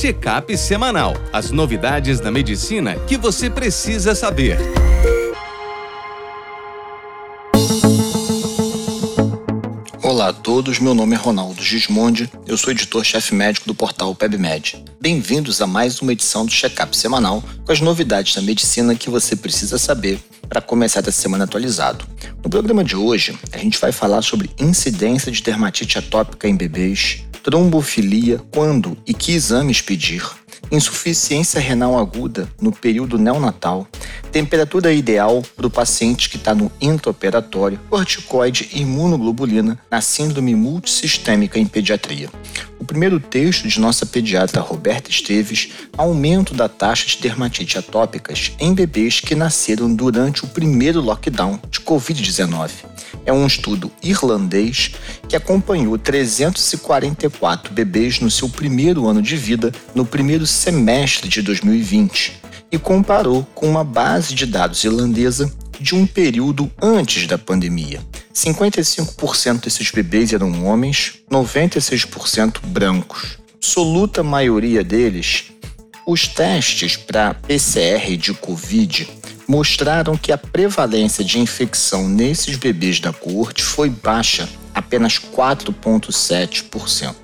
Check-up semanal. As novidades da medicina que você precisa saber. Olá a todos, meu nome é Ronaldo Gismondi, eu sou editor-chefe médico do portal PebMed. Bem-vindos a mais uma edição do Check-up semanal com as novidades da medicina que você precisa saber para começar essa semana atualizado. No programa de hoje, a gente vai falar sobre incidência de dermatite atópica em bebês, trombofilia, quando e que exames pedir, insuficiência renal aguda no período neonatal, temperatura ideal para o paciente que está no intraoperatório, corticoide e imunoglobulina na síndrome multissistêmica em pediatria. O primeiro texto de nossa pediatra Roberta Esteves, aumento da taxa de dermatite atópicas em bebês que nasceram durante o primeiro lockdown de Covid-19 é um estudo irlandês que acompanhou 344 bebês no seu primeiro ano de vida no primeiro semestre de 2020 e comparou com uma base de dados irlandesa de um período antes da pandemia. 55% desses bebês eram homens, 96% brancos. Absoluta maioria deles, os testes para PCR de Covid mostraram que a prevalência de infecção nesses bebês da coorte foi baixa, apenas 4,7%.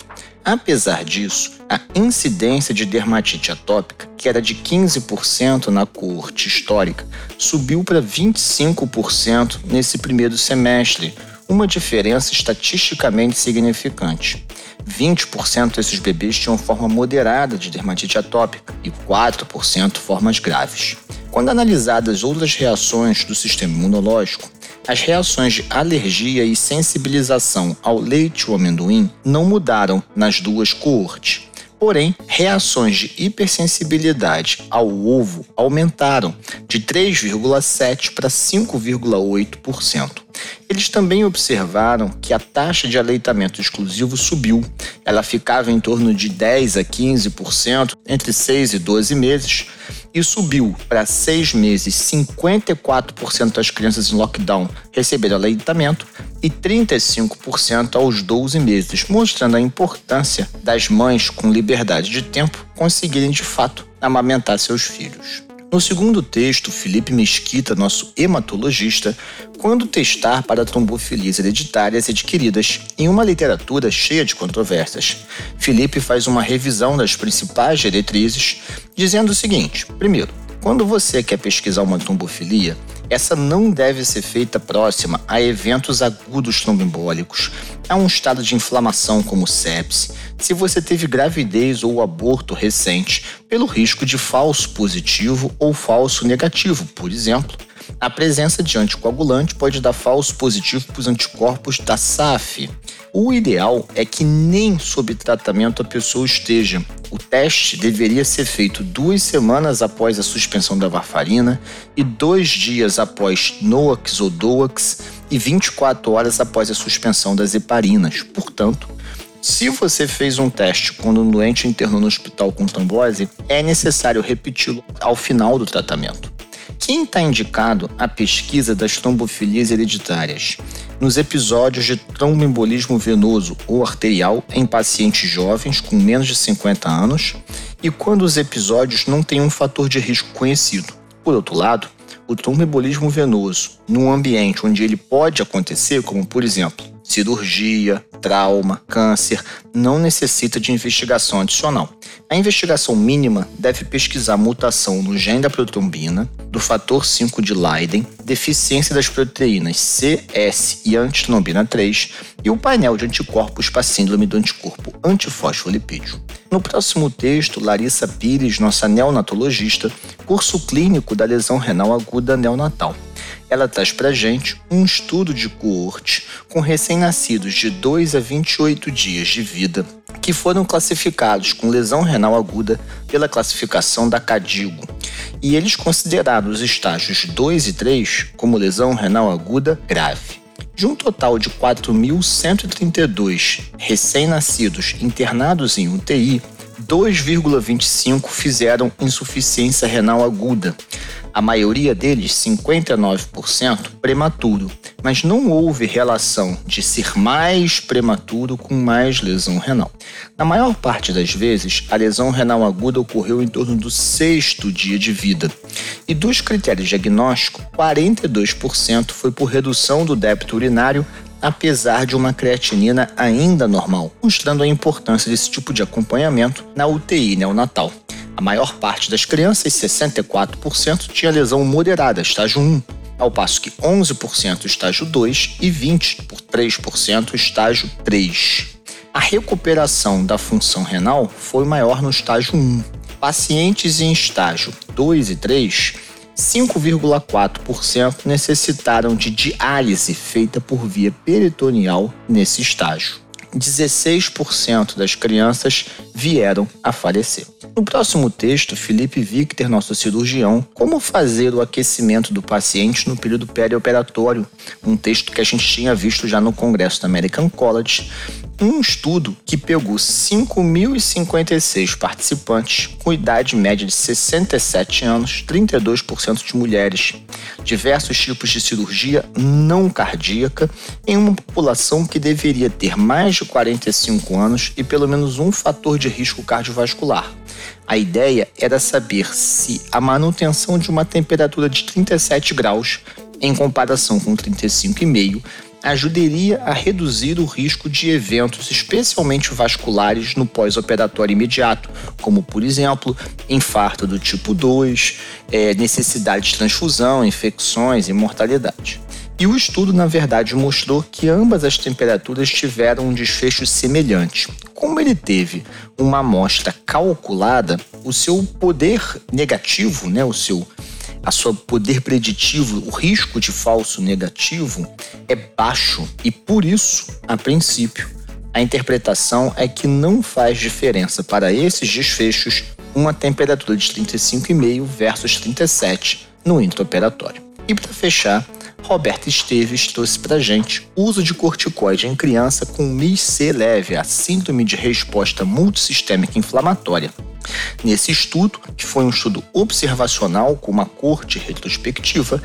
Apesar disso, a incidência de dermatite atópica, que era de 15% na coorte histórica, subiu para 25% nesse primeiro semestre, uma diferença estatisticamente significante. 20% desses bebês tinham forma moderada de dermatite atópica e 4% formas graves. Quando analisadas outras reações do sistema imunológico, as reações de alergia e sensibilização ao leite ou amendoim não mudaram nas duas coortes. Porém, reações de hipersensibilidade ao ovo aumentaram de 3,7% para 5,8%. Eles também observaram que a taxa de aleitamento exclusivo subiu. Ela ficava em torno de 10 a 15% entre 6 e 12 meses e subiu para 6 meses. 54% das crianças em lockdown receberam aleitamento e 35% aos 12 meses, mostrando a importância das mães com liberdade de tempo conseguirem de fato amamentar seus filhos. No segundo texto, Felipe Mesquita, nosso hematologista, quando testar para trombofilias hereditárias adquiridas em uma literatura cheia de controvérsias. Felipe faz uma revisão das principais diretrizes, dizendo o seguinte: primeiro, quando você quer pesquisar uma trombofilia, essa não deve ser feita próxima a eventos agudos tromboembólicos, a um estado de inflamação como sepse, se você teve gravidez ou aborto recente, pelo risco de falso positivo ou falso negativo, por exemplo. A presença de anticoagulante pode dar falso positivo para os anticorpos da SAF. O ideal é que nem sob tratamento a pessoa esteja, o teste deveria ser feito duas semanas após a suspensão da varfarina e dois dias após NOAX ou DOAX e 24 horas após a suspensão das heparinas. Portanto, se você fez um teste quando um doente internou no hospital com trombose, é necessário repeti-lo ao final do tratamento. Quem está indicado a pesquisa das trombofilias hereditárias? Nos episódios de tromboembolismo venoso ou arterial em pacientes jovens com menos de 50 anos e quando os episódios não têm um fator de risco conhecido. Por outro lado, o tromboembolismo venoso, num ambiente onde ele pode acontecer, como por exemplo cirurgia, trauma, câncer, não necessita de investigação adicional. A investigação mínima deve pesquisar mutação no gene da protrombina, do fator 5 de Leiden, deficiência das proteínas C, S e antitrombina 3 e o painel de anticorpos para síndrome do anticorpo antifosfolipídio. No próximo texto, Larissa Pires, nossa neonatologista, curso clínico da lesão renal aguda neonatal ela traz para gente um estudo de coorte com recém-nascidos de 2 a 28 dias de vida que foram classificados com lesão renal aguda pela classificação da CADIGO. E eles consideraram os estágios 2 e 3 como lesão renal aguda grave. De um total de 4.132 recém-nascidos internados em UTI, 2,25 fizeram insuficiência renal aguda, a maioria deles, 59%, prematuro, mas não houve relação de ser mais prematuro com mais lesão renal. Na maior parte das vezes, a lesão renal aguda ocorreu em torno do sexto dia de vida. E dos critérios diagnósticos, 42% foi por redução do débito urinário apesar de uma creatinina ainda normal, mostrando a importância desse tipo de acompanhamento na UTI neonatal. A maior parte das crianças, 64%, tinha lesão moderada, estágio 1, ao passo que 11% estágio 2 e 23% estágio 3. A recuperação da função renal foi maior no estágio 1. Pacientes em estágio 2 e 3 5,4% necessitaram de diálise feita por via peritoneal nesse estágio. 16% das crianças vieram a falecer. No próximo texto, Felipe Victor, nosso cirurgião, como fazer o aquecimento do paciente no período perioperatório, um texto que a gente tinha visto já no Congresso da American College, um estudo que pegou 5.056 participantes com idade média de 67 anos, 32% de mulheres, diversos tipos de cirurgia não cardíaca em uma população que deveria ter mais de 45 anos e pelo menos um fator de risco cardiovascular. A ideia era saber se a manutenção de uma temperatura de 37 graus em comparação com 35,5 ajudaria a reduzir o risco de eventos, especialmente vasculares, no pós-operatório imediato, como, por exemplo, infarto do tipo 2, é, necessidade de transfusão, infecções e mortalidade. E o estudo, na verdade, mostrou que ambas as temperaturas tiveram um desfecho semelhante. Como ele teve uma amostra calculada, o seu poder negativo, né, o seu a seu poder preditivo, o risco de falso negativo é baixo e por isso, a princípio, a interpretação é que não faz diferença para esses desfechos uma temperatura de 35,5 versus 37 no intraoperatório. E para fechar, Roberto Esteves trouxe para gente uso de corticoide em criança com MIS-C leve, a síndrome de resposta multissistêmica inflamatória, Nesse estudo, que foi um estudo observacional com uma corte retrospectiva,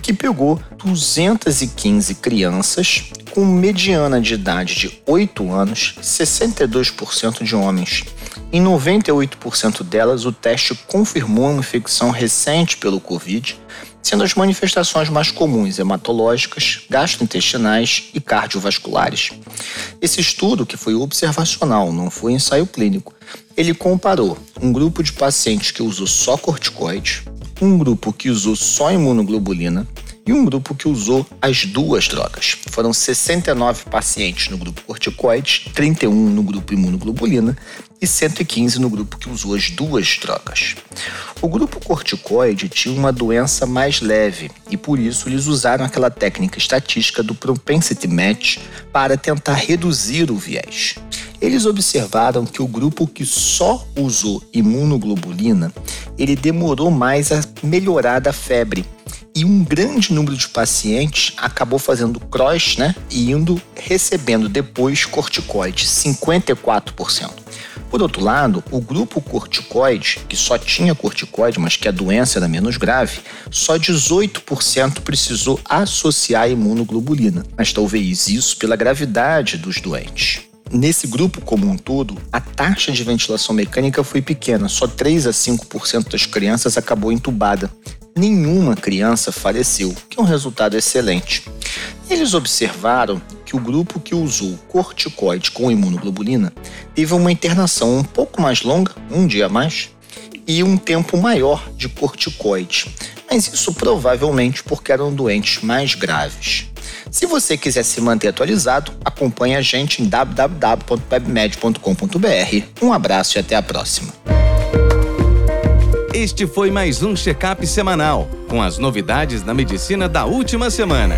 que pegou 215 crianças com mediana de idade de 8 anos, 62% de homens. Em 98% delas, o teste confirmou uma infecção recente pelo Covid, sendo as manifestações mais comuns hematológicas, gastrointestinais e cardiovasculares. Esse estudo, que foi observacional, não foi ensaio clínico, ele comparou um grupo de pacientes que usou só corticoide, um grupo que usou só imunoglobulina e um grupo que usou as duas drogas. Foram 69 pacientes no grupo corticoide, 31 no grupo imunoglobulina e 115 no grupo que usou as duas drogas. O grupo corticoide tinha uma doença mais leve e por isso eles usaram aquela técnica estatística do propensity match para tentar reduzir o viés. Eles observaram que o grupo que só usou imunoglobulina, ele demorou mais a melhorar da febre. E um grande número de pacientes acabou fazendo cross, né? E indo recebendo depois corticoide, 54%. Por outro lado, o grupo corticoide, que só tinha corticoide, mas que a doença era menos grave, só 18% precisou associar a imunoglobulina, mas talvez isso pela gravidade dos doentes. Nesse grupo como um todo, a taxa de ventilação mecânica foi pequena, só 3 a 5% das crianças acabou entubada. Nenhuma criança faleceu, que é um resultado excelente. Eles observaram que o grupo que usou corticoide com imunoglobulina teve uma internação um pouco mais longa, um dia a mais, e um tempo maior de corticoide. Mas isso provavelmente porque eram doentes mais graves. Se você quiser se manter atualizado, acompanhe a gente em www.pebmed.com.br. Um abraço e até a próxima. Este foi mais um check-up semanal com as novidades da medicina da última semana.